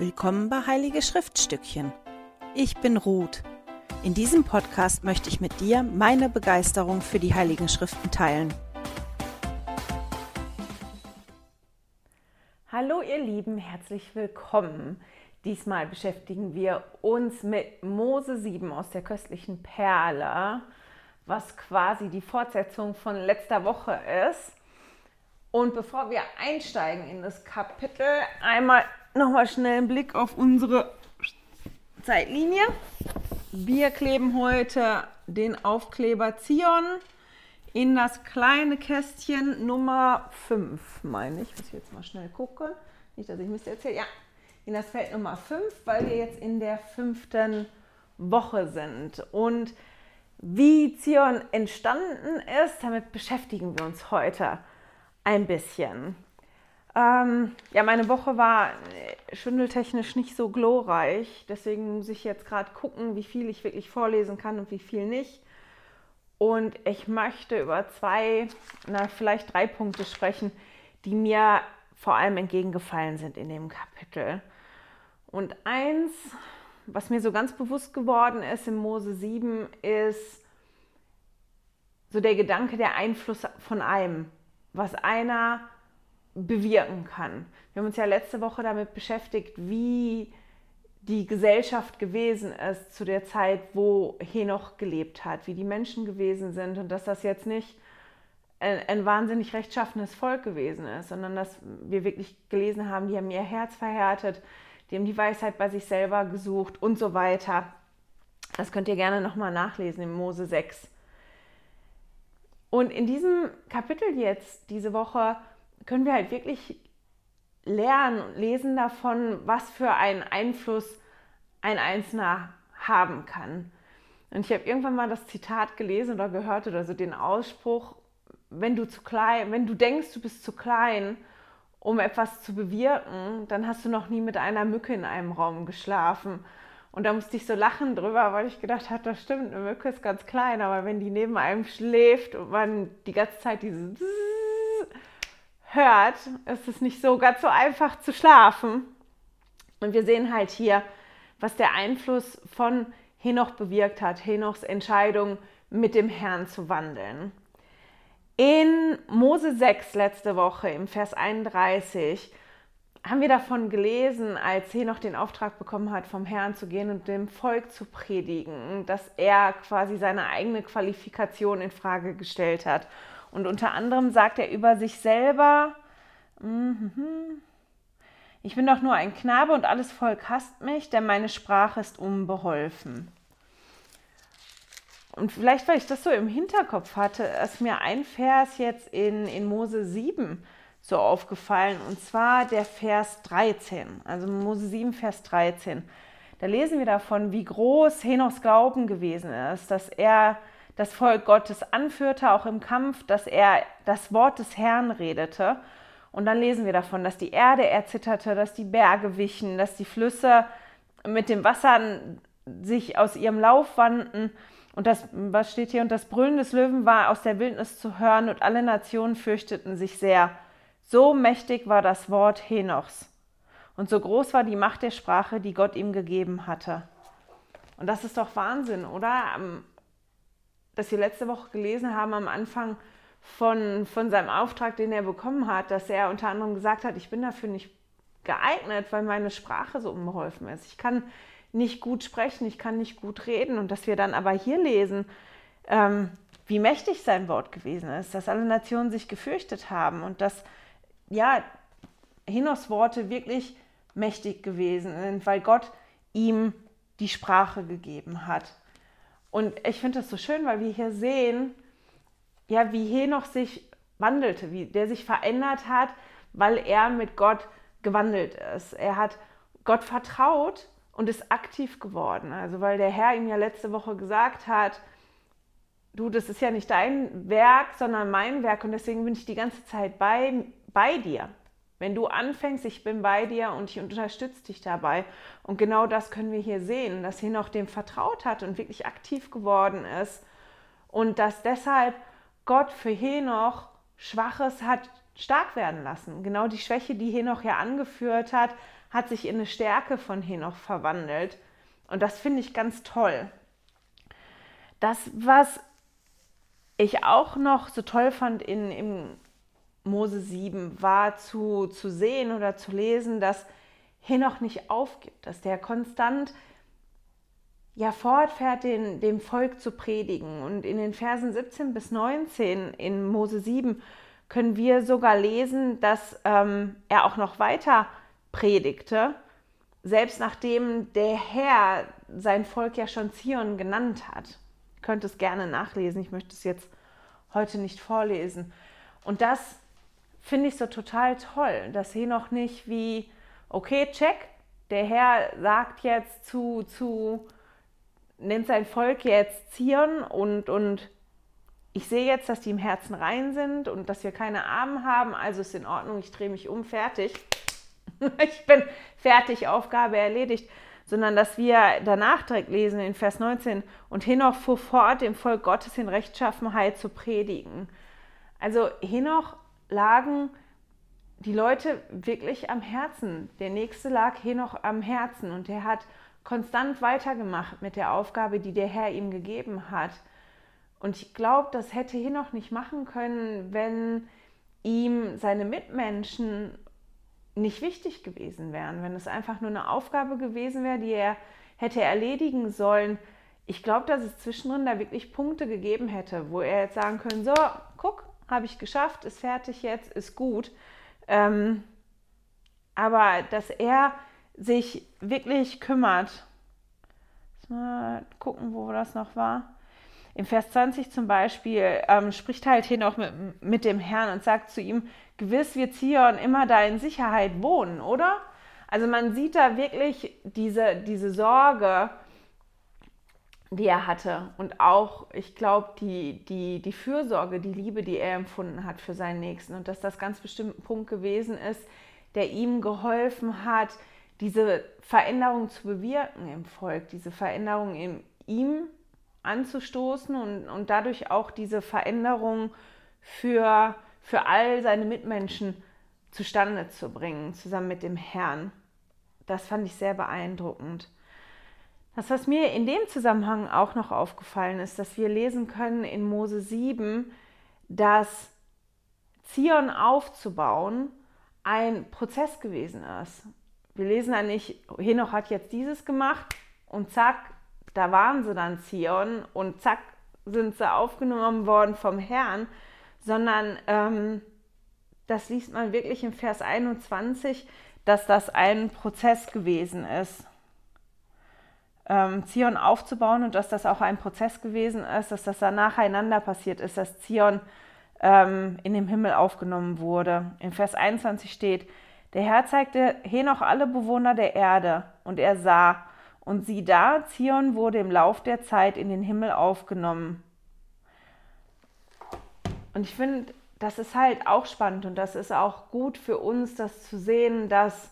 Willkommen bei Heilige Schriftstückchen. Ich bin Ruth. In diesem Podcast möchte ich mit dir meine Begeisterung für die Heiligen Schriften teilen. Hallo ihr Lieben, herzlich willkommen. Diesmal beschäftigen wir uns mit Mose 7 aus der köstlichen Perle, was quasi die Fortsetzung von letzter Woche ist. Und bevor wir einsteigen in das Kapitel, einmal nochmal schnell einen Blick auf unsere Zeitlinie. Wir kleben heute den Aufkleber Zion in das kleine Kästchen Nummer 5, meine ich. Muss ich jetzt mal schnell gucken. Nicht, dass ich Mist erzähle. Ja, in das Feld Nummer 5, weil wir jetzt in der fünften Woche sind. Und wie Zion entstanden ist, damit beschäftigen wir uns heute ein bisschen. Ähm, ja, meine Woche war äh, schwindeltechnisch nicht so glorreich. Deswegen muss ich jetzt gerade gucken, wie viel ich wirklich vorlesen kann und wie viel nicht. Und ich möchte über zwei, na, vielleicht drei Punkte sprechen, die mir vor allem entgegengefallen sind in dem Kapitel. Und eins, was mir so ganz bewusst geworden ist in Mose 7, ist so der Gedanke der Einfluss von einem, was einer bewirken kann. Wir haben uns ja letzte Woche damit beschäftigt, wie die Gesellschaft gewesen ist zu der Zeit, wo Henoch gelebt hat, wie die Menschen gewesen sind und dass das jetzt nicht ein, ein wahnsinnig rechtschaffenes Volk gewesen ist, sondern dass wir wirklich gelesen haben, die haben ihr Herz verhärtet, die haben die Weisheit bei sich selber gesucht und so weiter. Das könnt ihr gerne nochmal nachlesen im Mose 6. Und in diesem Kapitel jetzt, diese Woche, können wir halt wirklich lernen und lesen davon, was für einen Einfluss ein Einzelner haben kann. Und ich habe irgendwann mal das Zitat gelesen oder gehört oder so den Ausspruch, wenn du zu klein, wenn du denkst, du bist zu klein, um etwas zu bewirken, dann hast du noch nie mit einer Mücke in einem Raum geschlafen. Und da musste ich so lachen drüber, weil ich gedacht habe, das stimmt, eine Mücke ist ganz klein, aber wenn die neben einem schläft und man die ganze Zeit diese hört, ist es nicht so ganz so einfach zu schlafen. Und wir sehen halt hier, was der Einfluss von Henoch bewirkt hat, Henochs Entscheidung, mit dem Herrn zu wandeln. In Mose 6 letzte Woche, im Vers 31, haben wir davon gelesen, als Henoch den Auftrag bekommen hat, vom Herrn zu gehen und dem Volk zu predigen, dass er quasi seine eigene Qualifikation in Frage gestellt hat und unter anderem sagt er über sich selber, mhm, ich bin doch nur ein Knabe und alles Volk hasst mich, denn meine Sprache ist unbeholfen. Und vielleicht, weil ich das so im Hinterkopf hatte, ist mir ein Vers jetzt in, in Mose 7 so aufgefallen, und zwar der Vers 13, also Mose 7, Vers 13. Da lesen wir davon, wie groß Henochs Glauben gewesen ist, dass er das Volk Gottes anführte, auch im Kampf, dass er das Wort des Herrn redete. Und dann lesen wir davon, dass die Erde erzitterte, dass die Berge wichen, dass die Flüsse mit den Wassern sich aus ihrem Lauf wandten. Und das, was steht hier? Und das Brüllen des Löwen war aus der Wildnis zu hören und alle Nationen fürchteten sich sehr. So mächtig war das Wort Henochs. Und so groß war die Macht der Sprache, die Gott ihm gegeben hatte. Und das ist doch Wahnsinn, oder? Das wir letzte Woche gelesen haben am Anfang von, von seinem Auftrag, den er bekommen hat, dass er unter anderem gesagt hat, ich bin dafür nicht geeignet, weil meine Sprache so unbeholfen ist. Ich kann nicht gut sprechen, ich kann nicht gut reden. Und dass wir dann aber hier lesen, ähm, wie mächtig sein Wort gewesen ist, dass alle Nationen sich gefürchtet haben und dass, ja, Hinos Worte wirklich mächtig gewesen sind, weil Gott ihm die Sprache gegeben hat. Und ich finde das so schön, weil wir hier sehen, ja, wie Henoch sich wandelte, wie der sich verändert hat, weil er mit Gott gewandelt ist. Er hat Gott vertraut und ist aktiv geworden. Also weil der Herr ihm ja letzte Woche gesagt hat, du, das ist ja nicht dein Werk, sondern mein Werk und deswegen bin ich die ganze Zeit bei, bei dir. Wenn du anfängst, ich bin bei dir und ich unterstütze dich dabei. Und genau das können wir hier sehen, dass Henoch dem vertraut hat und wirklich aktiv geworden ist. Und dass deshalb Gott für Henoch Schwaches hat stark werden lassen. Genau die Schwäche, die Henoch ja angeführt hat, hat sich in eine Stärke von Henoch verwandelt. Und das finde ich ganz toll. Das, was ich auch noch so toll fand in, in Mose 7, war zu, zu sehen oder zu lesen, dass Henoch nicht aufgibt, dass der konstant ja fortfährt, den, dem Volk zu predigen. Und in den Versen 17 bis 19 in Mose 7 können wir sogar lesen, dass ähm, er auch noch weiter predigte, selbst nachdem der Herr sein Volk ja schon Zion genannt hat. Ihr könnt es gerne nachlesen, ich möchte es jetzt heute nicht vorlesen. Und das finde ich so total toll, dass hier noch nicht wie, okay, check, der Herr sagt jetzt zu, zu nennt sein Volk jetzt Zion und, und ich sehe jetzt, dass die im Herzen rein sind und dass wir keine Armen haben, also ist in Ordnung, ich drehe mich um, fertig. ich bin fertig, Aufgabe erledigt. Sondern dass wir danach direkt lesen in Vers 19 und Henoch fuhr fort, dem Volk Gottes in Rechtschaffenheit zu predigen. Also Henoch lagen die Leute wirklich am Herzen. Der nächste lag Henoch am Herzen und er hat konstant weitergemacht mit der Aufgabe, die der Herr ihm gegeben hat. Und ich glaube, das hätte Henoch nicht machen können, wenn ihm seine Mitmenschen nicht wichtig gewesen wären, wenn es einfach nur eine Aufgabe gewesen wäre, die er hätte erledigen sollen. Ich glaube, dass es zwischendrin da wirklich Punkte gegeben hätte, wo er jetzt sagen können, so, guck, habe ich geschafft, ist fertig jetzt, ist gut. Ähm, aber dass er sich wirklich kümmert. Mal gucken, wo das noch war. Im Vers 20 zum Beispiel ähm, spricht halt hier noch mit, mit dem Herrn und sagt zu ihm, gewiss wird Zion immer da in Sicherheit wohnen, oder? Also man sieht da wirklich diese, diese Sorge, die er hatte und auch, ich glaube, die, die, die Fürsorge, die Liebe, die er empfunden hat für seinen Nächsten und dass das ganz bestimmt ein Punkt gewesen ist, der ihm geholfen hat, diese Veränderung zu bewirken im Volk, diese Veränderung in ihm anzustoßen und, und dadurch auch diese Veränderung für, für all seine Mitmenschen zustande zu bringen, zusammen mit dem Herrn. Das fand ich sehr beeindruckend. Das, was mir in dem Zusammenhang auch noch aufgefallen ist, dass wir lesen können in Mose 7, dass Zion aufzubauen ein Prozess gewesen ist. Wir lesen da nicht, Henoch hat jetzt dieses gemacht und zack, da waren sie dann Zion und zack, sind sie aufgenommen worden vom Herrn, sondern ähm, das liest man wirklich im Vers 21, dass das ein Prozess gewesen ist. Ähm, Zion aufzubauen und dass das auch ein Prozess gewesen ist, dass das dann nacheinander passiert ist, dass Zion ähm, in dem Himmel aufgenommen wurde. In Vers 21 steht, der Herr zeigte Henoch alle Bewohner der Erde, und er sah, und sieh da, Zion wurde im Lauf der Zeit in den Himmel aufgenommen. Und ich finde, das ist halt auch spannend und das ist auch gut für uns, das zu sehen, dass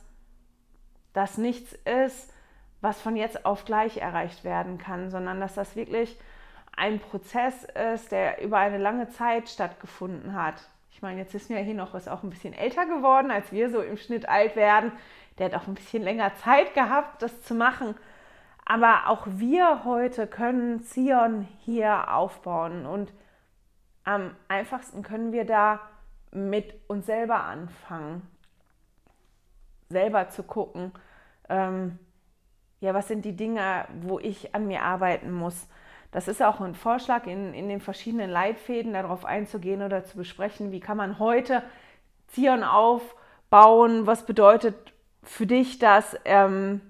das nichts ist, was von jetzt auf gleich erreicht werden kann, sondern dass das wirklich ein Prozess ist, der über eine lange Zeit stattgefunden hat. Ich meine, jetzt ist mir hier noch ist auch ein bisschen älter geworden, als wir so im Schnitt alt werden. Der hat auch ein bisschen länger Zeit gehabt, das zu machen. Aber auch wir heute können Zion hier aufbauen und am einfachsten können wir da mit uns selber anfangen, selber zu gucken, ähm, ja, was sind die Dinge, wo ich an mir arbeiten muss, das ist auch ein Vorschlag, in, in den verschiedenen Leitfäden darauf einzugehen oder zu besprechen, wie kann man heute Zion aufbauen, was bedeutet für dich das? Ähm,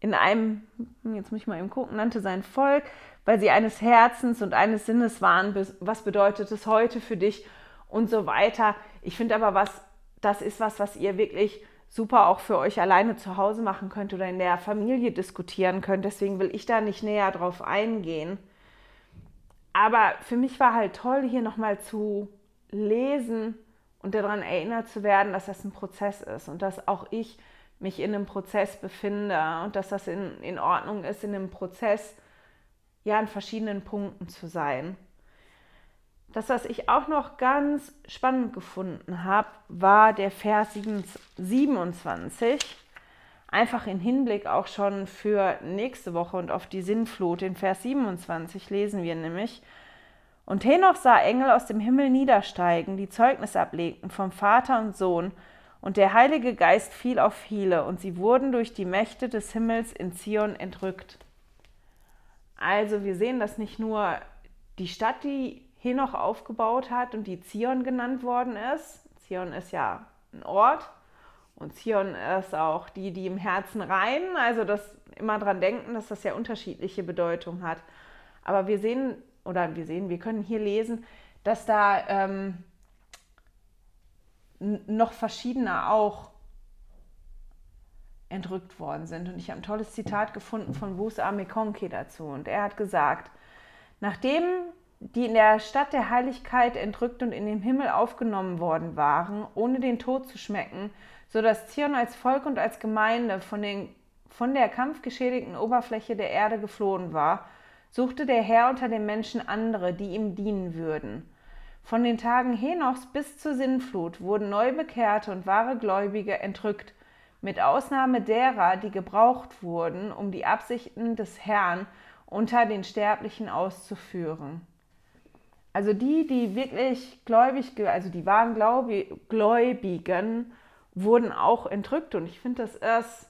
in einem, jetzt muss ich mal eben gucken, nannte sein Volk, weil sie eines Herzens und eines Sinnes waren, was bedeutet es heute für dich? Und so weiter. Ich finde aber, was das ist was, was ihr wirklich super auch für euch alleine zu Hause machen könnt oder in der Familie diskutieren könnt. Deswegen will ich da nicht näher drauf eingehen. Aber für mich war halt toll, hier nochmal zu lesen und daran erinnert zu werden, dass das ein Prozess ist und dass auch ich mich in einem Prozess befinde und dass das in, in Ordnung ist, in einem Prozess ja an verschiedenen Punkten zu sein. Das, was ich auch noch ganz spannend gefunden habe, war der Vers 27. Einfach in Hinblick auch schon für nächste Woche und auf die Sinnflut. In Vers 27 lesen wir nämlich, und Henoch sah Engel aus dem Himmel niedersteigen, die Zeugnis ablegten vom Vater und Sohn, und der Heilige Geist fiel auf viele, und sie wurden durch die Mächte des Himmels in Zion entrückt. Also wir sehen, dass nicht nur die Stadt, die Henoch aufgebaut hat und die Zion genannt worden ist. Zion ist ja ein Ort und Zion ist auch die, die im Herzen rein. Also das immer dran denken, dass das ja unterschiedliche Bedeutung hat. Aber wir sehen, oder wir sehen, wir können hier lesen, dass da ähm, noch verschiedene auch entrückt worden sind. Und ich habe ein tolles Zitat gefunden von Wusa Mekonke dazu. Und er hat gesagt, nachdem die in der Stadt der Heiligkeit entrückt und in den Himmel aufgenommen worden waren, ohne den Tod zu schmecken, so dass Zion als Volk und als Gemeinde von, den, von der kampfgeschädigten Oberfläche der Erde geflohen war, suchte der Herr unter den Menschen andere, die ihm dienen würden. Von den Tagen Henochs bis zur Sinnflut wurden Neubekehrte und wahre Gläubige entrückt, mit Ausnahme derer, die gebraucht wurden, um die Absichten des Herrn unter den Sterblichen auszuführen. Also die, die wirklich gläubig, also die wahren Gläubigen, wurden auch entrückt. Und ich finde, das ist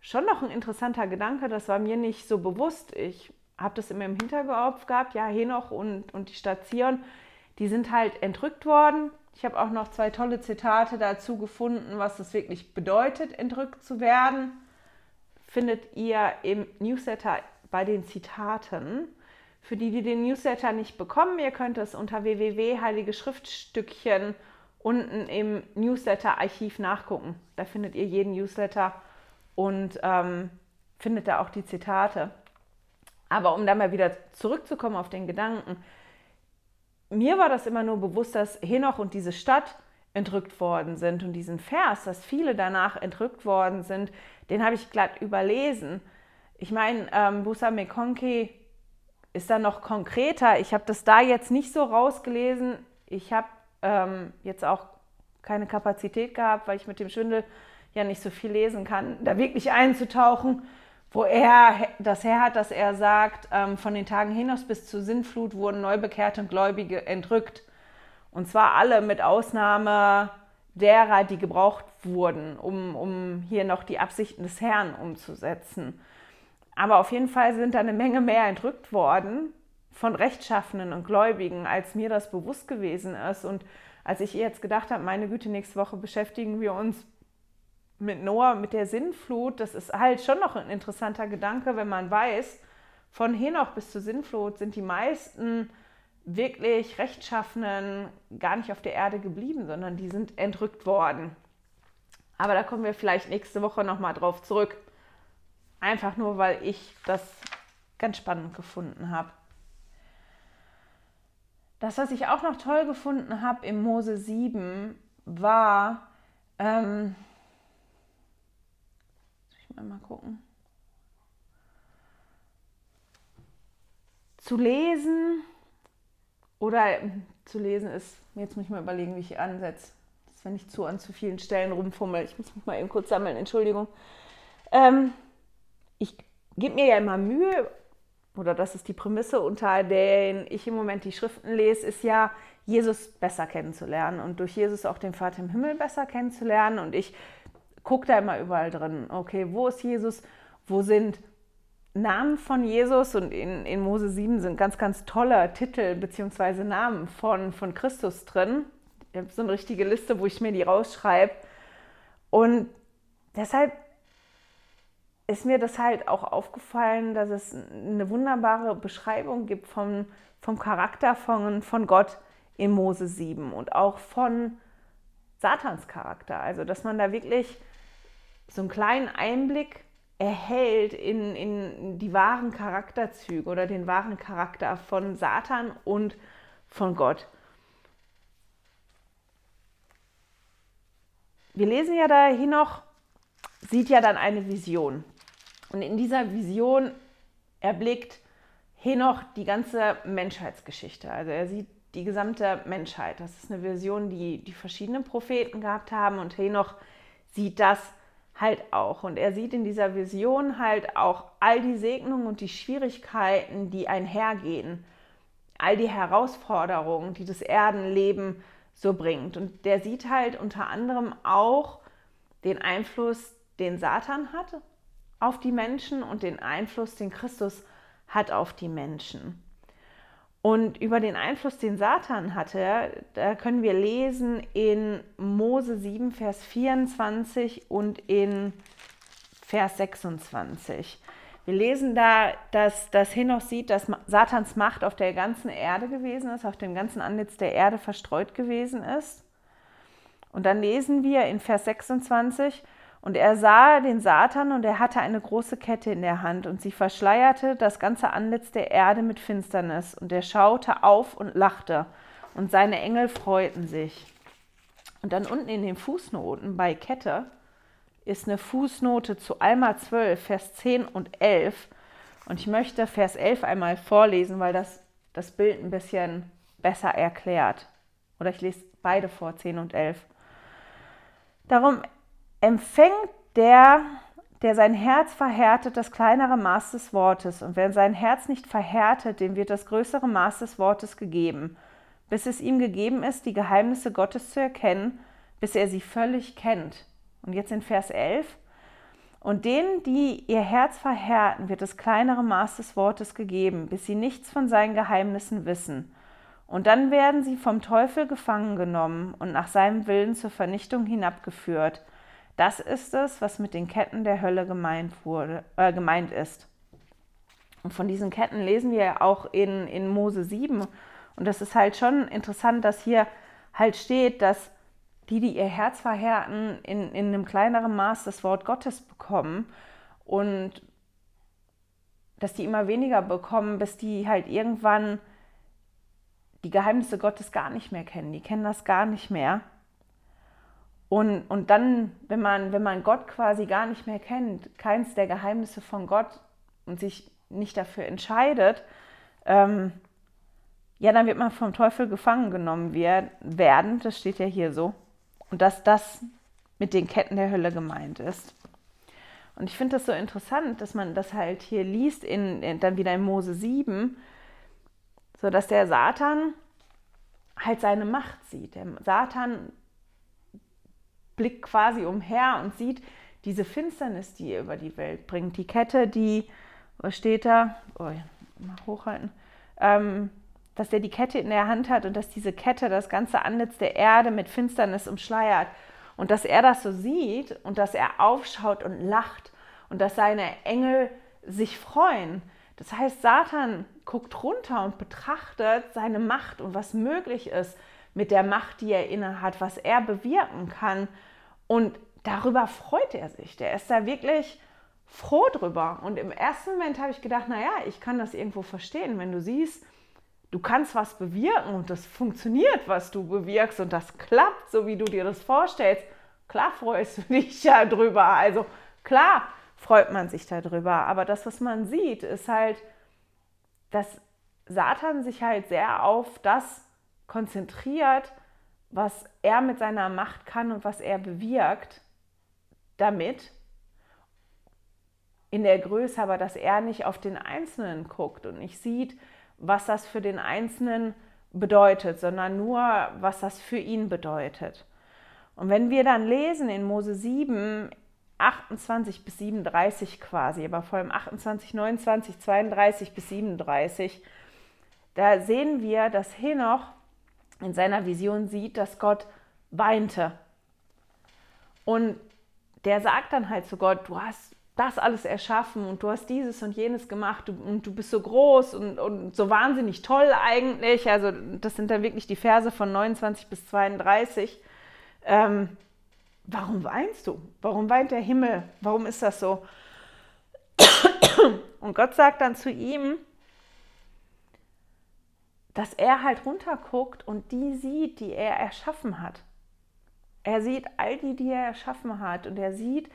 schon noch ein interessanter Gedanke. Das war mir nicht so bewusst. Ich habe das immer im Hinterkopf gehabt. Ja, Henoch und, und die Stadt Zion, die sind halt entrückt worden. Ich habe auch noch zwei tolle Zitate dazu gefunden, was das wirklich bedeutet, entrückt zu werden. Findet ihr im Newsletter bei den Zitaten. Für die, die den Newsletter nicht bekommen, ihr könnt es unter www.heilige-schriftstückchen unten im Newsletter-Archiv nachgucken. Da findet ihr jeden Newsletter und ähm, findet da auch die Zitate. Aber um da mal wieder zurückzukommen auf den Gedanken, mir war das immer nur bewusst, dass Henoch und diese Stadt entrückt worden sind und diesen Vers, dass viele danach entrückt worden sind, den habe ich glatt überlesen. Ich meine, ähm, Busa Mekonki ist dann noch konkreter. Ich habe das da jetzt nicht so rausgelesen. Ich habe ähm, jetzt auch keine Kapazität gehabt, weil ich mit dem Schwindel ja nicht so viel lesen kann, da wirklich einzutauchen, wo er das her hat, dass er sagt, ähm, von den Tagen hinaus bis zur Sinnflut wurden Neubekehrte und Gläubige entrückt. Und zwar alle mit Ausnahme derer, die gebraucht wurden, um, um hier noch die Absichten des Herrn umzusetzen. Aber auf jeden Fall sind da eine Menge mehr entrückt worden von Rechtschaffenen und Gläubigen, als mir das bewusst gewesen ist. Und als ich jetzt gedacht habe, meine Güte, nächste Woche beschäftigen wir uns mit Noah, mit der Sinnflut, das ist halt schon noch ein interessanter Gedanke, wenn man weiß, von Henoch bis zur Sinnflut sind die meisten wirklich Rechtschaffenen gar nicht auf der Erde geblieben, sondern die sind entrückt worden. Aber da kommen wir vielleicht nächste Woche nochmal drauf zurück. Einfach nur, weil ich das ganz spannend gefunden habe. Das, was ich auch noch toll gefunden habe im Mose 7, war, ähm, ich mal, mal gucken, zu lesen oder ähm, zu lesen ist, jetzt muss ich mal überlegen, wie ich ansetze. Das wenn ich zu an zu vielen Stellen rumfummel. Ich muss mich mal eben kurz sammeln, Entschuldigung. Ähm, ich gebe mir ja immer Mühe, oder das ist die Prämisse, unter der ich im Moment die Schriften lese, ist ja, Jesus besser kennenzulernen und durch Jesus auch den Vater im Himmel besser kennenzulernen. Und ich gucke da immer überall drin, okay, wo ist Jesus, wo sind Namen von Jesus und in, in Mose 7 sind ganz, ganz tolle Titel bzw. Namen von, von Christus drin. Ich habe so eine richtige Liste, wo ich mir die rausschreibe. Und deshalb ist mir das halt auch aufgefallen, dass es eine wunderbare Beschreibung gibt vom, vom Charakter von, von Gott in Mose 7 und auch von Satans Charakter. Also, dass man da wirklich so einen kleinen Einblick erhält in, in die wahren Charakterzüge oder den wahren Charakter von Satan und von Gott. Wir lesen ja da hier noch, sieht ja dann eine Vision. Und in dieser Vision erblickt Henoch die ganze Menschheitsgeschichte. Also er sieht die gesamte Menschheit. Das ist eine Vision, die die verschiedenen Propheten gehabt haben und Henoch sieht das halt auch. Und er sieht in dieser Vision halt auch all die Segnungen und die Schwierigkeiten, die einhergehen, all die Herausforderungen, die das Erdenleben so bringt. Und der sieht halt unter anderem auch den Einfluss, den Satan hat auf die Menschen und den Einfluss, den Christus hat auf die Menschen. Und über den Einfluss, den Satan hatte, da können wir lesen in Mose 7, Vers 24 und in Vers 26. Wir lesen da, dass, dass Henoch sieht, dass Satans Macht auf der ganzen Erde gewesen ist, auf dem ganzen Antlitz der Erde verstreut gewesen ist. Und dann lesen wir in Vers 26, und er sah den Satan und er hatte eine große Kette in der Hand und sie verschleierte das ganze Antlitz der Erde mit Finsternis. Und er schaute auf und lachte und seine Engel freuten sich. Und dann unten in den Fußnoten bei Kette ist eine Fußnote zu Alma 12, Vers 10 und 11. Und ich möchte Vers 11 einmal vorlesen, weil das das Bild ein bisschen besser erklärt. Oder ich lese beide vor, 10 und 11. Darum empfängt der, der sein Herz verhärtet, das kleinere Maß des Wortes. Und wer sein Herz nicht verhärtet, dem wird das größere Maß des Wortes gegeben, bis es ihm gegeben ist, die Geheimnisse Gottes zu erkennen, bis er sie völlig kennt. Und jetzt in Vers 11. Und denen, die ihr Herz verhärten, wird das kleinere Maß des Wortes gegeben, bis sie nichts von seinen Geheimnissen wissen. Und dann werden sie vom Teufel gefangen genommen und nach seinem Willen zur Vernichtung hinabgeführt. Das ist es, was mit den Ketten der Hölle gemeint, wurde, äh, gemeint ist. Und von diesen Ketten lesen wir ja auch in, in Mose 7. Und das ist halt schon interessant, dass hier halt steht, dass die, die ihr Herz verhärten, in, in einem kleineren Maß das Wort Gottes bekommen und dass die immer weniger bekommen, bis die halt irgendwann die Geheimnisse Gottes gar nicht mehr kennen. Die kennen das gar nicht mehr. Und, und dann, wenn man, wenn man Gott quasi gar nicht mehr kennt, keins der Geheimnisse von Gott und sich nicht dafür entscheidet, ähm, ja, dann wird man vom Teufel gefangen genommen werden. Das steht ja hier so. Und dass das mit den Ketten der Hölle gemeint ist. Und ich finde das so interessant, dass man das halt hier liest, in, in, dann wieder in Mose 7, so dass der Satan halt seine Macht sieht. Der Satan blickt quasi umher und sieht diese Finsternis, die er über die Welt bringt. Die Kette, die, was steht da? Oh, mal hochhalten. Ähm, dass er die Kette in der Hand hat und dass diese Kette das ganze Antlitz der Erde mit Finsternis umschleiert. Und dass er das so sieht und dass er aufschaut und lacht und dass seine Engel sich freuen. Das heißt, Satan guckt runter und betrachtet seine Macht und was möglich ist mit der Macht, die er inne hat, was er bewirken kann und darüber freut er sich. Der ist da wirklich froh drüber. Und im ersten Moment habe ich gedacht, naja, ich kann das irgendwo verstehen, wenn du siehst, du kannst was bewirken und das funktioniert, was du bewirkst und das klappt, so wie du dir das vorstellst. Klar freust du dich ja drüber. Also klar freut man sich darüber. Aber das, was man sieht, ist halt, dass Satan sich halt sehr auf das konzentriert, was er mit seiner Macht kann und was er bewirkt damit, in der Größe aber, dass er nicht auf den Einzelnen guckt und nicht sieht, was das für den Einzelnen bedeutet, sondern nur, was das für ihn bedeutet. Und wenn wir dann lesen in Mose 7, 28 bis 37 quasi, aber vor allem 28, 29, 32 bis 37, da sehen wir, dass Henoch in seiner Vision sieht, dass Gott weinte. Und der sagt dann halt zu Gott, du hast das alles erschaffen und du hast dieses und jenes gemacht und du bist so groß und, und so wahnsinnig toll eigentlich. Also das sind dann wirklich die Verse von 29 bis 32. Ähm, warum weinst du? Warum weint der Himmel? Warum ist das so? Und Gott sagt dann zu ihm, dass er halt runterguckt und die sieht, die er erschaffen hat. Er sieht all die, die er erschaffen hat und er sieht,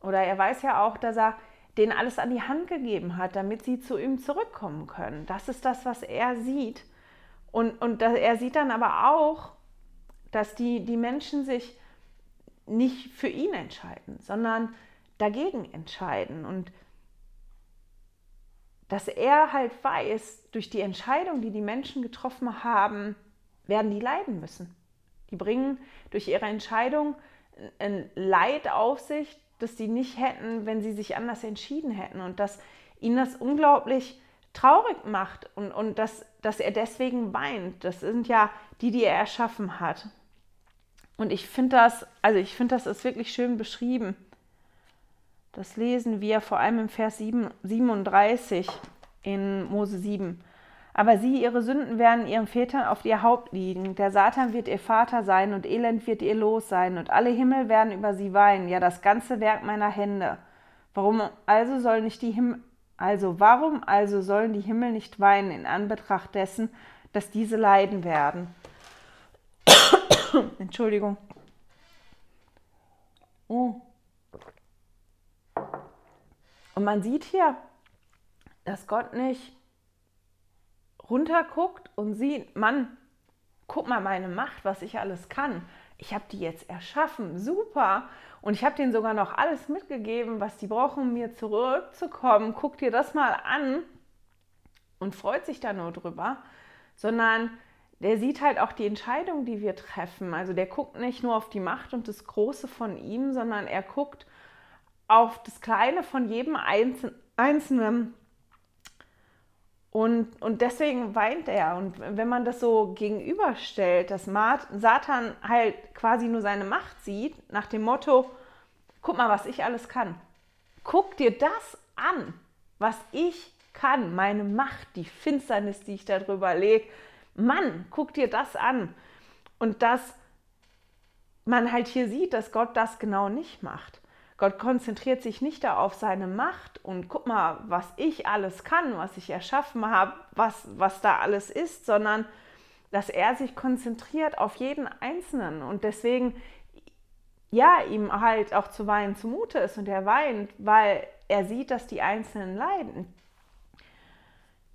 oder er weiß ja auch, dass er denen alles an die Hand gegeben hat, damit sie zu ihm zurückkommen können. Das ist das, was er sieht. Und, und er sieht dann aber auch, dass die, die Menschen sich nicht für ihn entscheiden, sondern dagegen entscheiden. Und dass er halt weiß, durch die Entscheidung, die die Menschen getroffen haben, werden die leiden müssen. Die bringen durch ihre Entscheidung ein Leid auf sich, das sie nicht hätten, wenn sie sich anders entschieden hätten. Und dass ihn das unglaublich traurig macht und, und dass, dass er deswegen weint. Das sind ja die, die er erschaffen hat. Und ich finde das, also ich finde, das ist wirklich schön beschrieben. Das lesen wir vor allem im Vers 7, 37 in Mose 7. Aber sie, ihre Sünden werden ihren Vätern auf ihr Haupt liegen. Der Satan wird ihr Vater sein und Elend wird ihr Los sein und alle Himmel werden über sie weinen, ja das ganze Werk meiner Hände. Warum also sollen nicht die Himmel, also warum also sollen die Himmel nicht weinen in Anbetracht dessen, dass diese leiden werden? Entschuldigung. Oh. Und man sieht hier, dass Gott nicht runterguckt und sieht, Mann, guck mal meine Macht, was ich alles kann. Ich habe die jetzt erschaffen, super. Und ich habe denen sogar noch alles mitgegeben, was die brauchen, um mir zurückzukommen. Guck dir das mal an und freut sich da nur drüber, sondern der sieht halt auch die Entscheidung, die wir treffen. Also der guckt nicht nur auf die Macht und das Große von ihm, sondern er guckt auf das Kleine von jedem Einzelnen und, und deswegen weint er. Und wenn man das so gegenüberstellt, dass Satan halt quasi nur seine Macht sieht, nach dem Motto, guck mal, was ich alles kann. Guck dir das an, was ich kann, meine Macht, die Finsternis, die ich darüber lege. Mann, guck dir das an. Und dass man halt hier sieht, dass Gott das genau nicht macht. Gott konzentriert sich nicht da auf seine Macht und guck mal, was ich alles kann, was ich erschaffen habe, was, was da alles ist, sondern dass er sich konzentriert auf jeden Einzelnen und deswegen ja, ihm halt auch zu weinen zumute ist und er weint, weil er sieht, dass die Einzelnen leiden.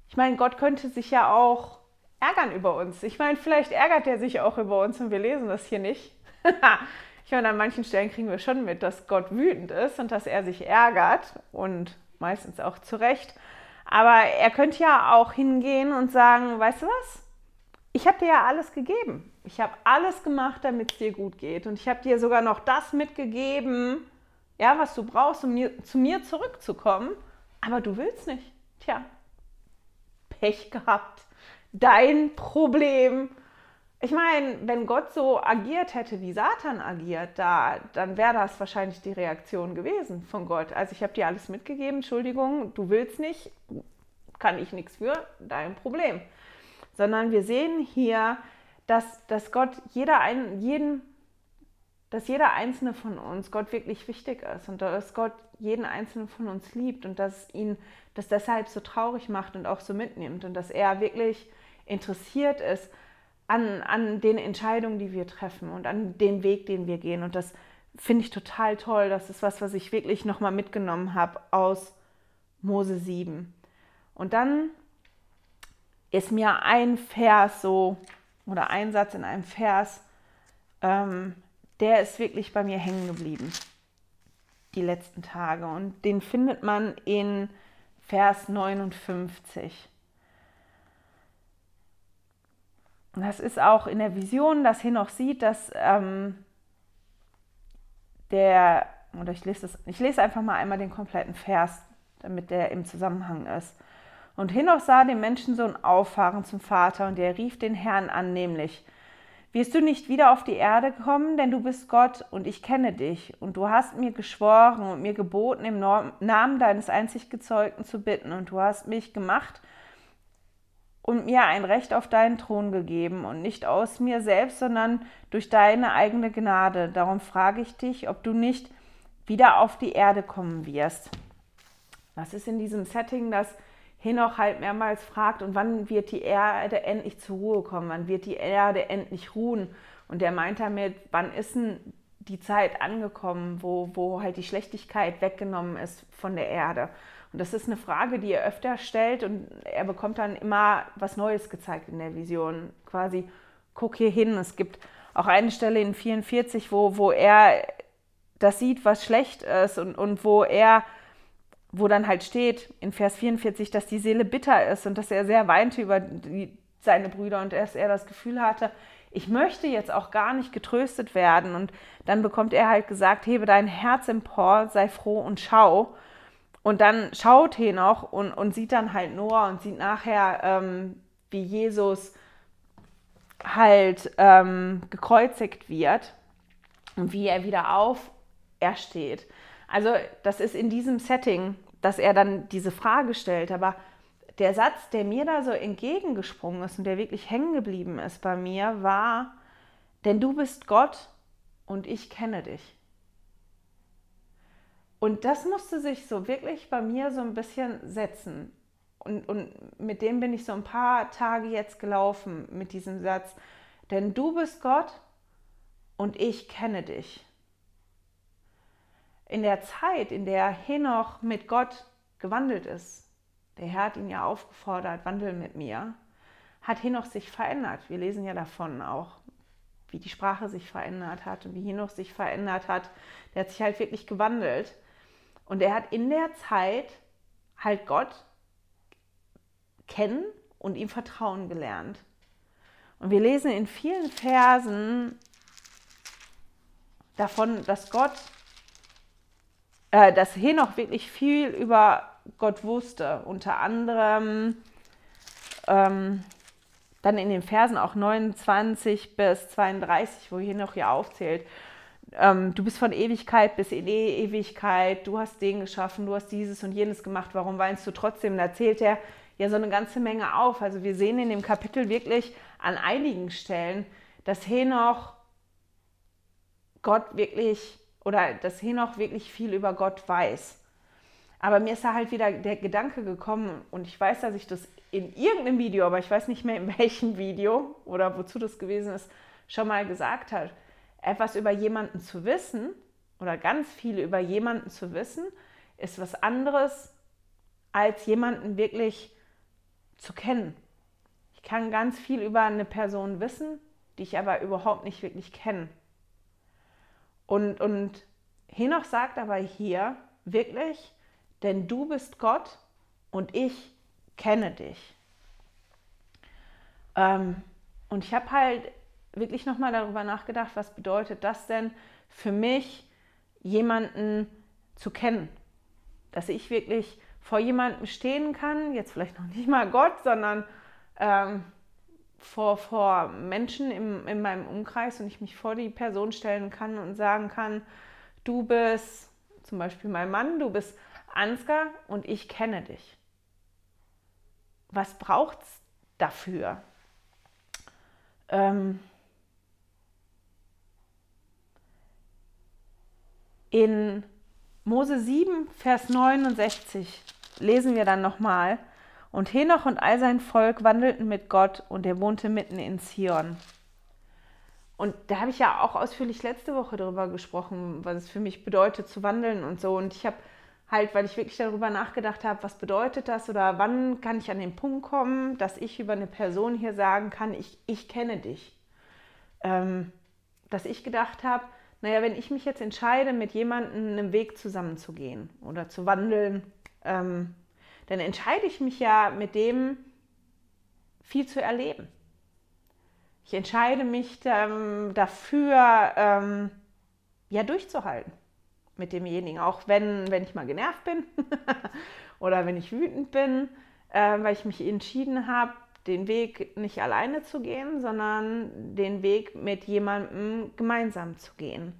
Ich meine, Gott könnte sich ja auch ärgern über uns. Ich meine, vielleicht ärgert er sich auch über uns und wir lesen das hier nicht. Ich meine, an manchen Stellen kriegen wir schon mit, dass Gott wütend ist und dass er sich ärgert und meistens auch zu Recht. Aber er könnte ja auch hingehen und sagen, weißt du was? Ich habe dir ja alles gegeben. Ich habe alles gemacht, damit es dir gut geht. Und ich habe dir sogar noch das mitgegeben, ja, was du brauchst, um mir, zu mir zurückzukommen. Aber du willst nicht. Tja, Pech gehabt. Dein Problem. Ich meine, wenn Gott so agiert hätte, wie Satan agiert, da, dann wäre das wahrscheinlich die Reaktion gewesen von Gott. Also ich habe dir alles mitgegeben, Entschuldigung, du willst nicht, kann ich nichts für, dein Problem. Sondern wir sehen hier, dass, dass Gott jeder ein, jeden, dass jeder einzelne von uns Gott wirklich wichtig ist und dass Gott jeden einzelnen von uns liebt und dass ihn das deshalb so traurig macht und auch so mitnimmt und dass er wirklich interessiert ist, an, an den Entscheidungen, die wir treffen und an den Weg, den wir gehen. Und das finde ich total toll. Das ist was, was ich wirklich nochmal mitgenommen habe aus Mose 7. Und dann ist mir ein Vers so, oder ein Satz in einem Vers, ähm, der ist wirklich bei mir hängen geblieben, die letzten Tage. Und den findet man in Vers 59. das ist auch in der Vision, dass Henoch sieht, dass ähm, der, oder ich lese, das, ich lese einfach mal einmal den kompletten Vers, damit der im Zusammenhang ist. Und Henoch sah den Menschensohn auffahren zum Vater und er rief den Herrn an, nämlich, wirst du nicht wieder auf die Erde kommen, denn du bist Gott und ich kenne dich. Und du hast mir geschworen und mir geboten, im Namen deines einzig Gezeugten zu bitten. Und du hast mich gemacht, und mir ein Recht auf deinen Thron gegeben und nicht aus mir selbst, sondern durch deine eigene Gnade. Darum frage ich dich, ob du nicht wieder auf die Erde kommen wirst. Was ist in diesem Setting, das Henoch halt mehrmals fragt, und wann wird die Erde endlich zur Ruhe kommen? Wann wird die Erde endlich ruhen? Und er meint damit, wann ist denn die Zeit angekommen, wo, wo halt die Schlechtigkeit weggenommen ist von der Erde? Und das ist eine Frage, die er öfter stellt und er bekommt dann immer was Neues gezeigt in der Vision. Quasi, guck hier hin. Es gibt auch eine Stelle in 44, wo, wo er das sieht, was schlecht ist und, und wo er, wo dann halt steht in Vers 44, dass die Seele bitter ist und dass er sehr weinte über die, seine Brüder und dass er das Gefühl hatte, ich möchte jetzt auch gar nicht getröstet werden. Und dann bekommt er halt gesagt, hebe dein Herz empor, sei froh und schau. Und dann schaut Henoch und, und sieht dann halt Noah und sieht nachher, ähm, wie Jesus halt ähm, gekreuzigt wird und wie er wieder aufersteht. Also das ist in diesem Setting, dass er dann diese Frage stellt. Aber der Satz, der mir da so entgegengesprungen ist und der wirklich hängen geblieben ist bei mir, war, denn du bist Gott und ich kenne dich. Und das musste sich so wirklich bei mir so ein bisschen setzen. Und, und mit dem bin ich so ein paar Tage jetzt gelaufen, mit diesem Satz. Denn du bist Gott und ich kenne dich. In der Zeit, in der Henoch mit Gott gewandelt ist, der Herr hat ihn ja aufgefordert, wandel mit mir, hat Henoch sich verändert. Wir lesen ja davon auch, wie die Sprache sich verändert hat und wie Henoch sich verändert hat. Der hat sich halt wirklich gewandelt. Und er hat in der Zeit halt Gott kennen und ihm vertrauen gelernt. Und wir lesen in vielen Versen davon, dass Gott, äh, dass Henoch wirklich viel über Gott wusste. Unter anderem ähm, dann in den Versen auch 29 bis 32, wo Henoch hier aufzählt, ähm, du bist von Ewigkeit bis in e Ewigkeit, du hast den geschaffen, du hast dieses und jenes gemacht, warum weinst du trotzdem? Da erzählt er ja so eine ganze Menge auf. Also wir sehen in dem Kapitel wirklich an einigen Stellen, dass Henoch Gott wirklich oder dass Henoch wirklich viel über Gott weiß. Aber mir ist da halt wieder der Gedanke gekommen und ich weiß, dass ich das in irgendeinem Video, aber ich weiß nicht mehr in welchem Video oder wozu das gewesen ist, schon mal gesagt hat etwas über jemanden zu wissen oder ganz viel über jemanden zu wissen, ist was anderes, als jemanden wirklich zu kennen. Ich kann ganz viel über eine Person wissen, die ich aber überhaupt nicht wirklich kenne. Und, und Henoch sagt aber hier wirklich, denn du bist Gott und ich kenne dich. Ähm, und ich habe halt wirklich nochmal darüber nachgedacht, was bedeutet das denn für mich, jemanden zu kennen. Dass ich wirklich vor jemandem stehen kann, jetzt vielleicht noch nicht mal Gott, sondern ähm, vor, vor Menschen im, in meinem Umkreis und ich mich vor die Person stellen kann und sagen kann, du bist zum Beispiel mein Mann, du bist Ansgar und ich kenne dich. Was braucht es dafür? Ähm, In Mose 7, Vers 69 lesen wir dann nochmal, und Henoch und all sein Volk wandelten mit Gott und er wohnte mitten in Zion. Und da habe ich ja auch ausführlich letzte Woche darüber gesprochen, was es für mich bedeutet zu wandeln und so. Und ich habe halt, weil ich wirklich darüber nachgedacht habe, was bedeutet das oder wann kann ich an den Punkt kommen, dass ich über eine Person hier sagen kann, ich, ich kenne dich. Ähm, dass ich gedacht habe, naja, wenn ich mich jetzt entscheide, mit jemandem einen Weg zusammenzugehen oder zu wandeln, ähm, dann entscheide ich mich ja mit dem viel zu erleben. Ich entscheide mich ähm, dafür, ähm, ja, durchzuhalten mit demjenigen, auch wenn, wenn ich mal genervt bin oder wenn ich wütend bin, äh, weil ich mich entschieden habe, den Weg nicht alleine zu gehen, sondern den Weg mit jemandem gemeinsam zu gehen.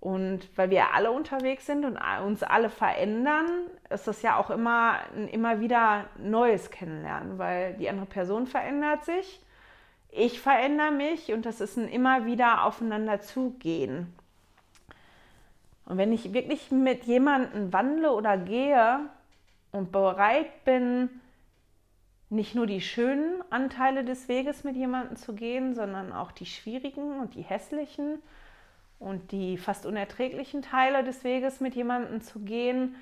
Und weil wir alle unterwegs sind und uns alle verändern, ist das ja auch immer immer wieder Neues kennenlernen, weil die andere Person verändert sich, ich verändere mich und das ist ein immer wieder aufeinander zugehen. Und wenn ich wirklich mit jemandem wandle oder gehe und bereit bin, nicht nur die schönen Anteile des Weges mit jemandem zu gehen, sondern auch die schwierigen und die hässlichen und die fast unerträglichen Teile des Weges mit jemandem zu gehen,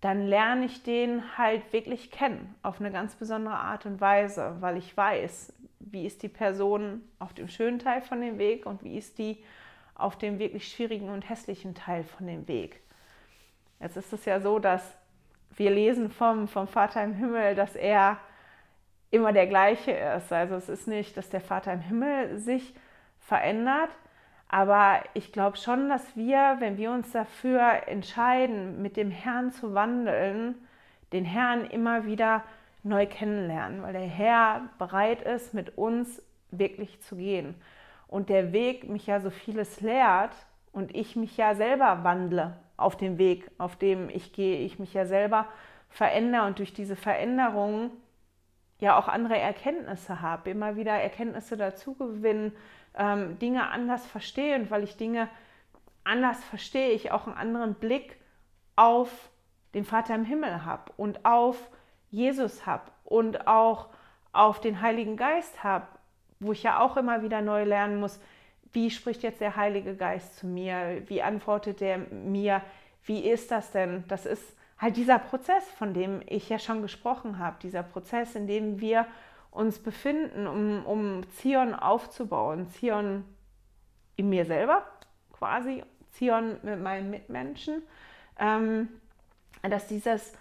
dann lerne ich den halt wirklich kennen, auf eine ganz besondere Art und Weise, weil ich weiß, wie ist die Person auf dem schönen Teil von dem Weg und wie ist die auf dem wirklich schwierigen und hässlichen Teil von dem Weg. Jetzt ist es ja so, dass wir lesen vom, vom Vater im Himmel, dass er immer der gleiche ist. Also es ist nicht, dass der Vater im Himmel sich verändert, aber ich glaube schon, dass wir, wenn wir uns dafür entscheiden, mit dem Herrn zu wandeln, den Herrn immer wieder neu kennenlernen, weil der Herr bereit ist, mit uns wirklich zu gehen. Und der Weg mich ja so vieles lehrt und ich mich ja selber wandle auf dem Weg, auf dem ich gehe, ich mich ja selber verändere und durch diese Veränderungen ja auch andere Erkenntnisse habe, immer wieder Erkenntnisse dazu gewinnen, ähm, Dinge anders verstehe und weil ich Dinge anders verstehe, ich auch einen anderen Blick auf den Vater im Himmel habe und auf Jesus habe und auch auf den Heiligen Geist habe, wo ich ja auch immer wieder neu lernen muss, wie spricht jetzt der Heilige Geist zu mir, wie antwortet er mir, wie ist das denn? Das ist halt dieser Prozess, von dem ich ja schon gesprochen habe, dieser Prozess, in dem wir uns befinden, um, um Zion aufzubauen. Zion in mir selber quasi, Zion mit meinen Mitmenschen, ähm, dass dieses,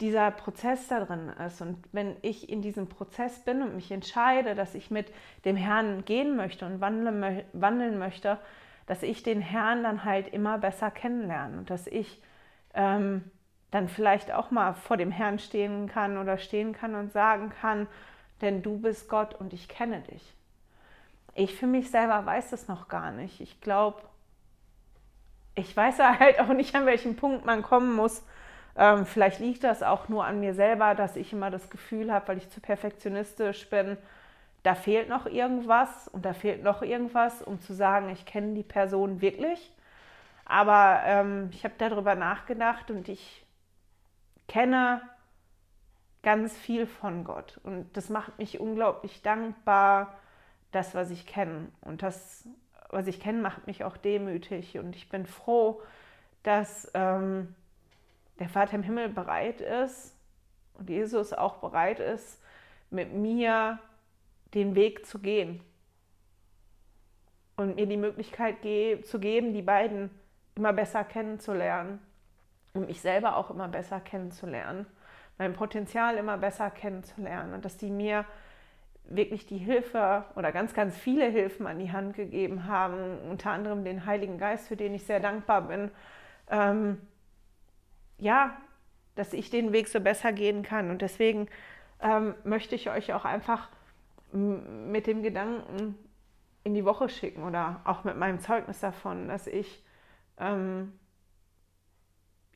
dieser Prozess da drin ist. Und wenn ich in diesem Prozess bin und mich entscheide, dass ich mit dem Herrn gehen möchte und wandeln, wandeln möchte, dass ich den Herrn dann halt immer besser kennenlerne und dass ich ähm, dann vielleicht auch mal vor dem Herrn stehen kann oder stehen kann und sagen kann, denn du bist Gott und ich kenne dich. Ich für mich selber weiß das noch gar nicht. Ich glaube, ich weiß halt auch nicht, an welchem Punkt man kommen muss. Ähm, vielleicht liegt das auch nur an mir selber, dass ich immer das Gefühl habe, weil ich zu perfektionistisch bin, da fehlt noch irgendwas und da fehlt noch irgendwas, um zu sagen, ich kenne die Person wirklich. Aber ähm, ich habe darüber nachgedacht und ich kenne ganz viel von Gott. Und das macht mich unglaublich dankbar, das, was ich kenne. Und das, was ich kenne, macht mich auch demütig. Und ich bin froh, dass ähm, der Vater im Himmel bereit ist und Jesus auch bereit ist, mit mir den Weg zu gehen. Und mir die Möglichkeit ge zu geben, die beiden immer besser kennenzulernen und mich selber auch immer besser kennenzulernen mein Potenzial immer besser kennenzulernen und dass die mir wirklich die Hilfe oder ganz, ganz viele Hilfen an die Hand gegeben haben, unter anderem den Heiligen Geist, für den ich sehr dankbar bin. Ähm, ja, dass ich den Weg so besser gehen kann. Und deswegen ähm, möchte ich euch auch einfach mit dem Gedanken in die Woche schicken oder auch mit meinem Zeugnis davon, dass ich ähm,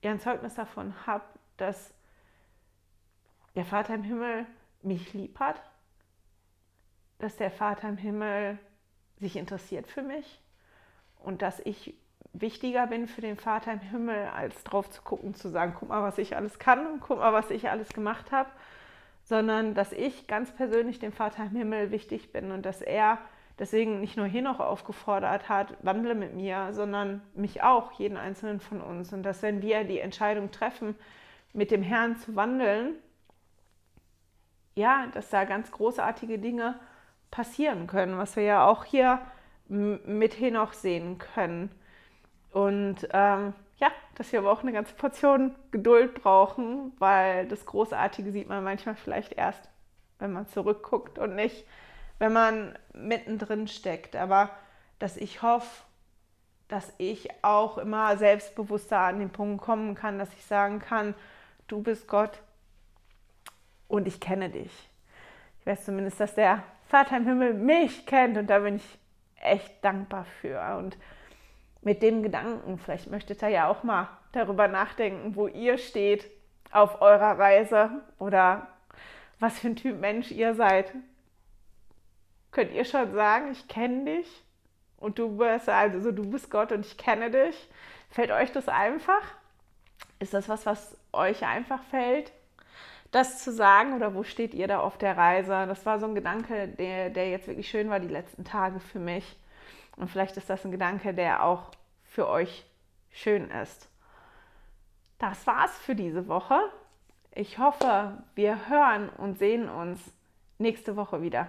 ja ein Zeugnis davon habe, dass der Vater im Himmel mich lieb hat, dass der Vater im Himmel sich interessiert für mich und dass ich wichtiger bin für den Vater im Himmel, als drauf zu gucken, zu sagen, guck mal, was ich alles kann und guck mal, was ich alles gemacht habe, sondern dass ich ganz persönlich dem Vater im Himmel wichtig bin und dass er deswegen nicht nur hier noch aufgefordert hat, wandle mit mir, sondern mich auch, jeden einzelnen von uns. Und dass wenn wir die Entscheidung treffen, mit dem Herrn zu wandeln, ja, dass da ganz großartige Dinge passieren können, was wir ja auch hier mit Henoch sehen können. Und ähm, ja, dass wir aber auch eine ganze Portion Geduld brauchen, weil das Großartige sieht man manchmal vielleicht erst, wenn man zurückguckt und nicht, wenn man mittendrin steckt. Aber dass ich hoffe, dass ich auch immer selbstbewusster an den Punkt kommen kann, dass ich sagen kann, du bist Gott, und ich kenne dich. Ich weiß zumindest, dass der Vater im Himmel mich kennt und da bin ich echt dankbar für. Und mit dem Gedanken, vielleicht möchtet ihr ja auch mal darüber nachdenken, wo ihr steht auf eurer Reise oder was für ein Typ Mensch ihr seid. Könnt ihr schon sagen, ich kenne dich und du bist also du bist Gott und ich kenne dich? Fällt euch das einfach? Ist das was, was euch einfach fällt? das zu sagen oder wo steht ihr da auf der Reise? Das war so ein Gedanke, der, der jetzt wirklich schön war die letzten Tage für mich. Und vielleicht ist das ein Gedanke, der auch für euch schön ist. Das war's für diese Woche. Ich hoffe, wir hören und sehen uns nächste Woche wieder.